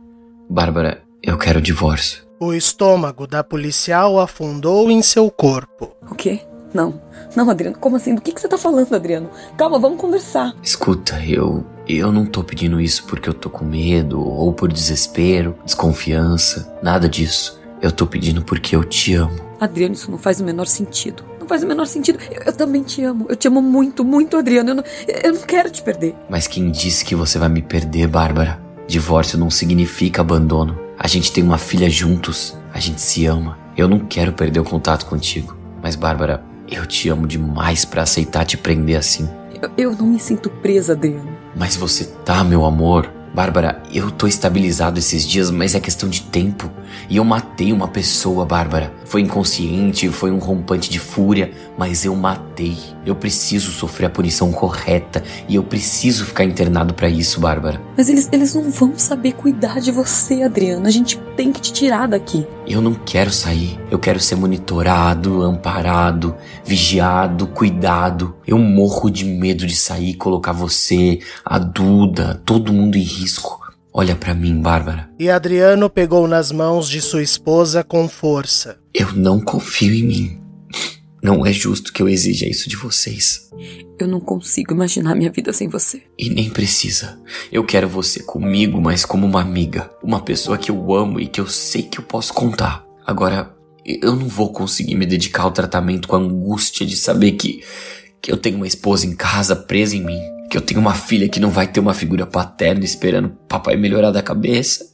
Bárbara, eu quero o divórcio. O estômago da policial afundou em seu corpo. O quê? Não. Não, Adriano, como assim? Do que, que você tá falando, Adriano? Calma, vamos conversar. Escuta, eu. Eu não tô pedindo isso porque eu tô com medo, ou por desespero, desconfiança, nada disso. Eu tô pedindo porque eu te amo. Adriano, isso não faz o menor sentido. Não faz o menor sentido. Eu, eu também te amo. Eu te amo muito, muito, Adriano. Eu não, eu não quero te perder. Mas quem disse que você vai me perder, Bárbara? Divórcio não significa abandono. A gente tem uma filha juntos. A gente se ama. Eu não quero perder o contato contigo. Mas, Bárbara, eu te amo demais para aceitar te prender assim. Eu, eu não me sinto presa, Adriano. Mas você tá, meu amor. Bárbara, eu tô estabilizado esses dias, mas é questão de tempo. E eu matei uma pessoa, Bárbara. Foi inconsciente, foi um rompante de fúria, mas eu matei. Eu preciso sofrer a punição correta e eu preciso ficar internado para isso, Bárbara. Mas eles, eles não vão saber cuidar de você, Adriano. A gente tem que te tirar daqui. Eu não quero sair. Eu quero ser monitorado, amparado, vigiado, cuidado. Eu morro de medo de sair e colocar você, a Duda, todo mundo em risco. Olha para mim, Bárbara. E Adriano pegou nas mãos de sua esposa com força. Eu não confio em mim. Não é justo que eu exija isso de vocês. Eu não consigo imaginar minha vida sem você. E nem precisa. Eu quero você comigo, mas como uma amiga. Uma pessoa que eu amo e que eu sei que eu posso contar. Agora, eu não vou conseguir me dedicar ao tratamento com a angústia de saber que, que eu tenho uma esposa em casa presa em mim. Que eu tenho uma filha que não vai ter uma figura paterna esperando papai melhorar da cabeça.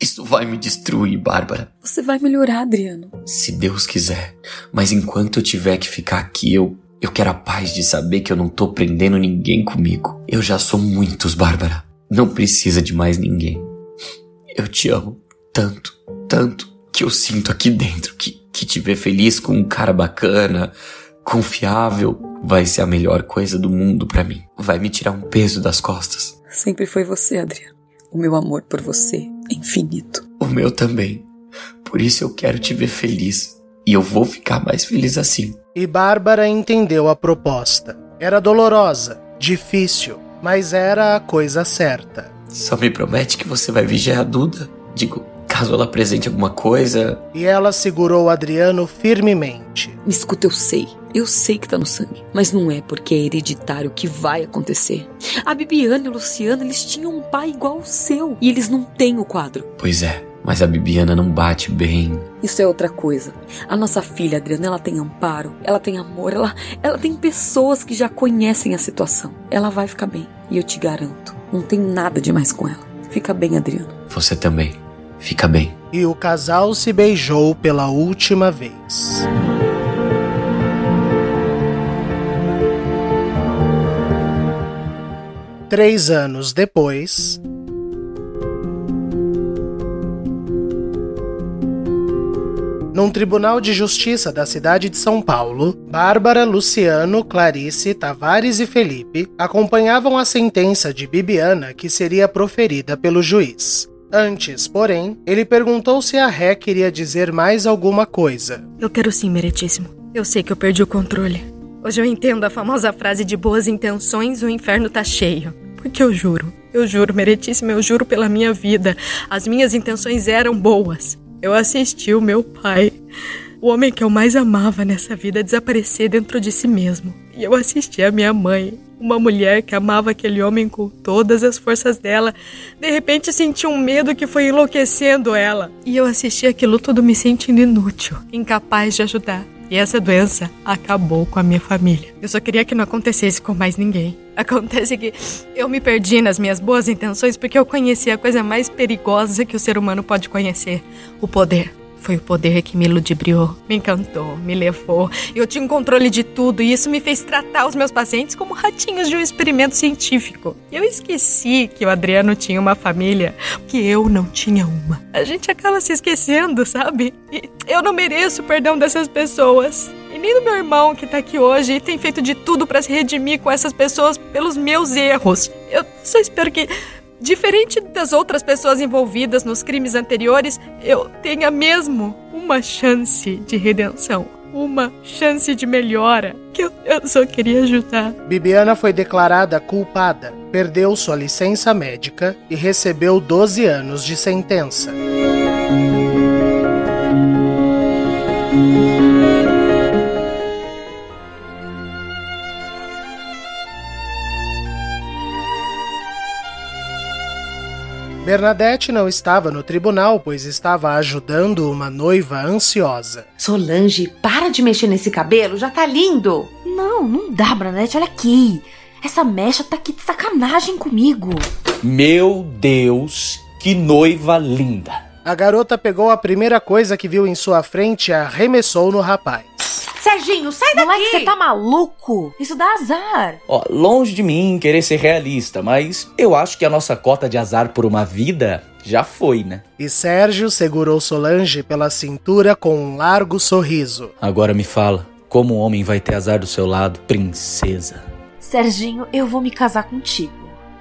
Isso vai me destruir, Bárbara. Você vai melhorar, Adriano. Se Deus quiser. Mas enquanto eu tiver que ficar aqui, eu, eu quero a paz de saber que eu não tô prendendo ninguém comigo. Eu já sou muitos, Bárbara. Não precisa de mais ninguém. Eu te amo tanto, tanto, que eu sinto aqui dentro, que, que te ver feliz com um cara bacana, confiável, vai ser a melhor coisa do mundo para mim. Vai me tirar um peso das costas. Sempre foi você, Adriano. O meu amor por você infinito. O meu também. Por isso eu quero te ver feliz. E eu vou ficar mais feliz assim. E Bárbara entendeu a proposta. Era dolorosa, difícil, mas era a coisa certa. Só me promete que você vai vigiar a Duda? Digo, caso ela apresente alguma coisa. E ela segurou Adriano firmemente. Me escuta, eu sei. Eu sei que tá no sangue. Mas não é porque é hereditário que vai acontecer. A Bibiana e o Luciano, eles tinham um pai igual ao seu. E eles não têm o quadro. Pois é, mas a Bibiana não bate bem. Isso é outra coisa. A nossa filha, Adriana, ela tem amparo, ela tem amor, ela, ela tem pessoas que já conhecem a situação. Ela vai ficar bem. E eu te garanto, não tem nada demais com ela. Fica bem, Adriano. Você também. Fica bem. E o casal se beijou pela última vez. Três anos depois. Num tribunal de justiça da cidade de São Paulo, Bárbara, Luciano, Clarice, Tavares e Felipe acompanhavam a sentença de Bibiana que seria proferida pelo juiz. Antes, porém, ele perguntou se a ré queria dizer mais alguma coisa. Eu quero sim, meritíssimo. Eu sei que eu perdi o controle. Hoje eu entendo a famosa frase de boas intenções, o inferno tá cheio. Porque eu juro, eu juro, meritíssimo, eu juro pela minha vida. As minhas intenções eram boas. Eu assisti o meu pai, o homem que eu mais amava nessa vida, desaparecer dentro de si mesmo. E eu assisti a minha mãe, uma mulher que amava aquele homem com todas as forças dela, de repente senti um medo que foi enlouquecendo ela. E eu assisti aquilo tudo me sentindo inútil, incapaz de ajudar. E essa doença acabou com a minha família. Eu só queria que não acontecesse com mais ninguém. Acontece que eu me perdi nas minhas boas intenções porque eu conheci a coisa mais perigosa que o ser humano pode conhecer: o poder. Foi o poder que me ludibriou, me encantou, me levou. Eu tinha um controle de tudo e isso me fez tratar os meus pacientes como ratinhos de um experimento científico. Eu esqueci que o Adriano tinha uma família, que eu não tinha uma. A gente acaba se esquecendo, sabe? E eu não mereço o perdão dessas pessoas. E nem do meu irmão que tá aqui hoje e tem feito de tudo para se redimir com essas pessoas pelos meus erros. Eu só espero que Diferente das outras pessoas envolvidas nos crimes anteriores, eu tenha mesmo uma chance de redenção, uma chance de melhora, que eu, eu só queria ajudar. Bibiana foi declarada culpada, perdeu sua licença médica e recebeu 12 anos de sentença. Bernadette não estava no tribunal, pois estava ajudando uma noiva ansiosa. Solange, para de mexer nesse cabelo, já tá lindo. Não, não dá, Bernadette, olha aqui. Essa mecha tá aqui de sacanagem comigo. Meu Deus, que noiva linda. A garota pegou a primeira coisa que viu em sua frente e arremessou no rapaz. Serginho, sai daqui! Moleque, você tá maluco? Isso dá azar. Ó, longe de mim querer ser realista, mas eu acho que a nossa cota de azar por uma vida já foi, né? E Sérgio segurou Solange pela cintura com um largo sorriso. Agora me fala, como um homem vai ter azar do seu lado, princesa? Serginho, eu vou me casar contigo.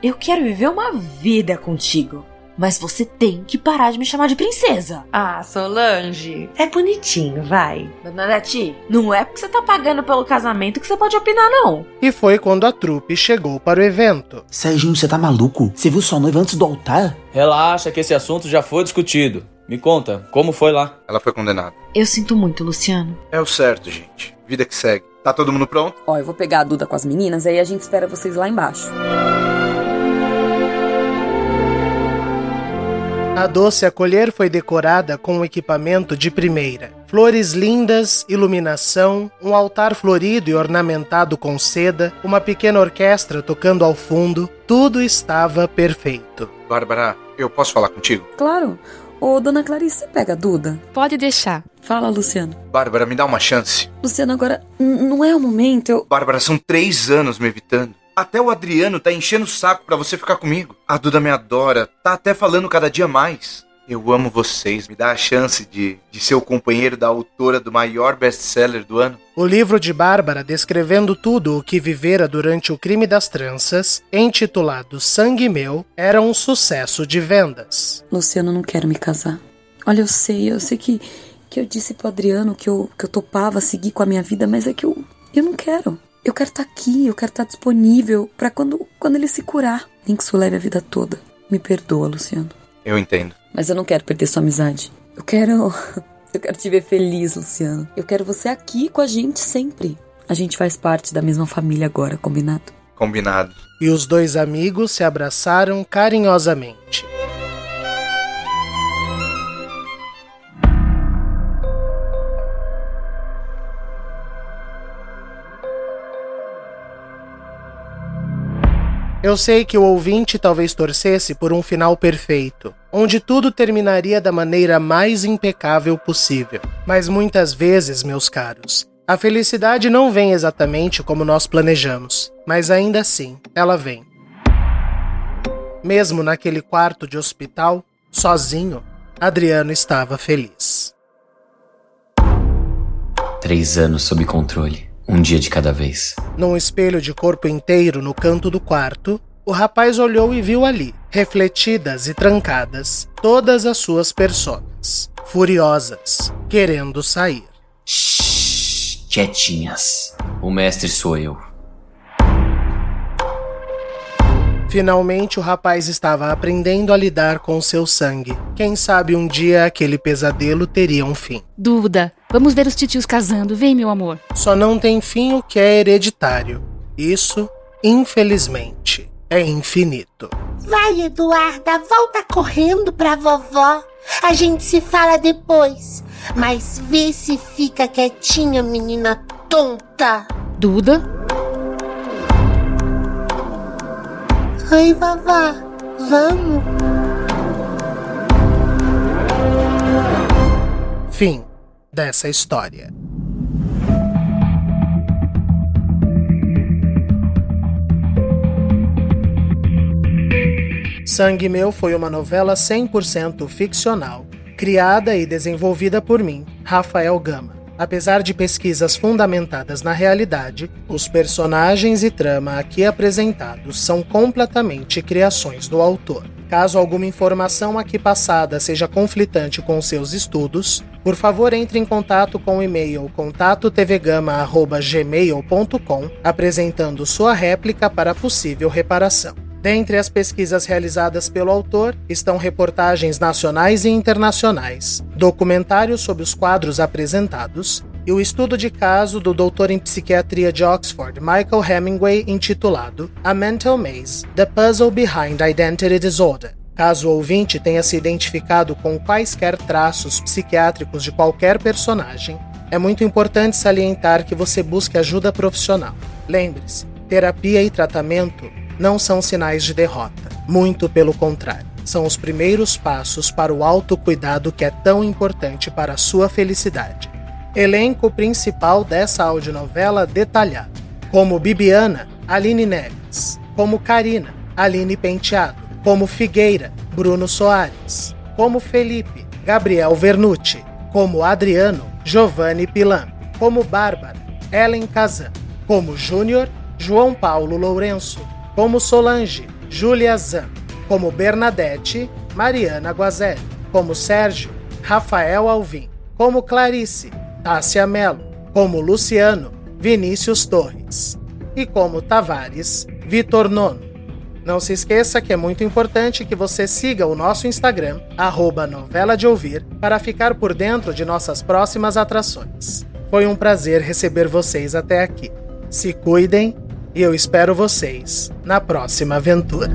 Eu quero viver uma vida contigo. Mas você tem que parar de me chamar de princesa. Ah, Solange, é bonitinho, vai. Bernadette, não é porque você tá pagando pelo casamento que você pode opinar, não. E foi quando a trupe chegou para o evento. Serginho, você tá maluco? Você viu sua noiva antes do altar? Relaxa que esse assunto já foi discutido. Me conta, como foi lá? Ela foi condenada. Eu sinto muito, Luciano. É o certo, gente. Vida que segue. Tá todo mundo pronto? Ó, eu vou pegar a Duda com as meninas, aí a gente espera vocês lá embaixo. A doce acolher foi decorada com um equipamento de primeira. Flores lindas, iluminação, um altar florido e ornamentado com seda, uma pequena orquestra tocando ao fundo, tudo estava perfeito. Bárbara, eu posso falar contigo? Claro. Ô, dona Clarice, pega a Duda? Pode deixar. Fala, Luciano. Bárbara, me dá uma chance. Luciano, agora não é o momento, eu. Bárbara, são três anos me evitando. Até o Adriano tá enchendo o saco pra você ficar comigo. A Duda me adora, tá até falando cada dia mais. Eu amo vocês. Me dá a chance de, de ser o companheiro da autora do maior best-seller do ano. O livro de Bárbara, descrevendo tudo o que vivera durante o crime das tranças, intitulado Sangue Meu, era um sucesso de vendas. Luciano, não quero me casar. Olha, eu sei, eu sei que, que eu disse pro Adriano que eu, que eu topava seguir com a minha vida, mas é que eu, eu não quero. Eu quero estar tá aqui, eu quero estar tá disponível para quando, quando ele se curar. Nem que isso leve a vida toda. Me perdoa, Luciano. Eu entendo. Mas eu não quero perder sua amizade. Eu quero. Eu quero te ver feliz, Luciano. Eu quero você aqui com a gente sempre. A gente faz parte da mesma família agora, combinado? Combinado. E os dois amigos se abraçaram carinhosamente. Eu sei que o ouvinte talvez torcesse por um final perfeito, onde tudo terminaria da maneira mais impecável possível. Mas muitas vezes, meus caros, a felicidade não vem exatamente como nós planejamos, mas ainda assim, ela vem. Mesmo naquele quarto de hospital, sozinho, Adriano estava feliz. Três anos sob controle. Um dia de cada vez. Num espelho de corpo inteiro no canto do quarto, o rapaz olhou e viu ali, refletidas e trancadas, todas as suas personas, furiosas, querendo sair. Shhh, quietinhas. O mestre sou eu. Finalmente o rapaz estava aprendendo a lidar com seu sangue. Quem sabe um dia aquele pesadelo teria um fim. Duda, vamos ver os titios casando, vem meu amor. Só não tem fim o que é hereditário. Isso, infelizmente, é infinito. Vai, Eduarda, volta correndo pra vovó. A gente se fala depois. Mas vê se fica quietinha, menina tonta. Duda? Oi, vovó. Vamos. Fim dessa história. Sangue Meu foi uma novela 100% ficcional, criada e desenvolvida por mim, Rafael Gama. Apesar de pesquisas fundamentadas na realidade, os personagens e trama aqui apresentados são completamente criações do autor. Caso alguma informação aqui passada seja conflitante com seus estudos, por favor entre em contato com o e-mail contatotvgama.gmail.com apresentando sua réplica para possível reparação. Dentre as pesquisas realizadas pelo autor estão reportagens nacionais e internacionais, documentários sobre os quadros apresentados e o estudo de caso do doutor em psiquiatria de Oxford, Michael Hemingway, intitulado A Mental Maze: The Puzzle Behind Identity Disorder. Caso o ouvinte tenha se identificado com quaisquer traços psiquiátricos de qualquer personagem, é muito importante salientar que você busque ajuda profissional. Lembre-se, terapia e tratamento não são sinais de derrota. Muito pelo contrário. São os primeiros passos para o autocuidado que é tão importante para a sua felicidade. Elenco principal dessa audionovela detalhado. Como Bibiana, Aline Neves. Como Karina, Aline Penteado. Como Figueira, Bruno Soares. Como Felipe, Gabriel Vernucci. Como Adriano, Giovanni Pilan. Como Bárbara, Ellen Kazan. Como Júnior, João Paulo Lourenço como Solange, Julia Zan, como Bernadette, Mariana Guazelli, como Sérgio, Rafael Alvim, como Clarice, Tássia Melo, como Luciano, Vinícius Torres e como Tavares, Vitor Nono. Não se esqueça que é muito importante que você siga o nosso Instagram, arroba novela de ouvir, para ficar por dentro de nossas próximas atrações. Foi um prazer receber vocês até aqui. Se cuidem e eu espero vocês na próxima aventura.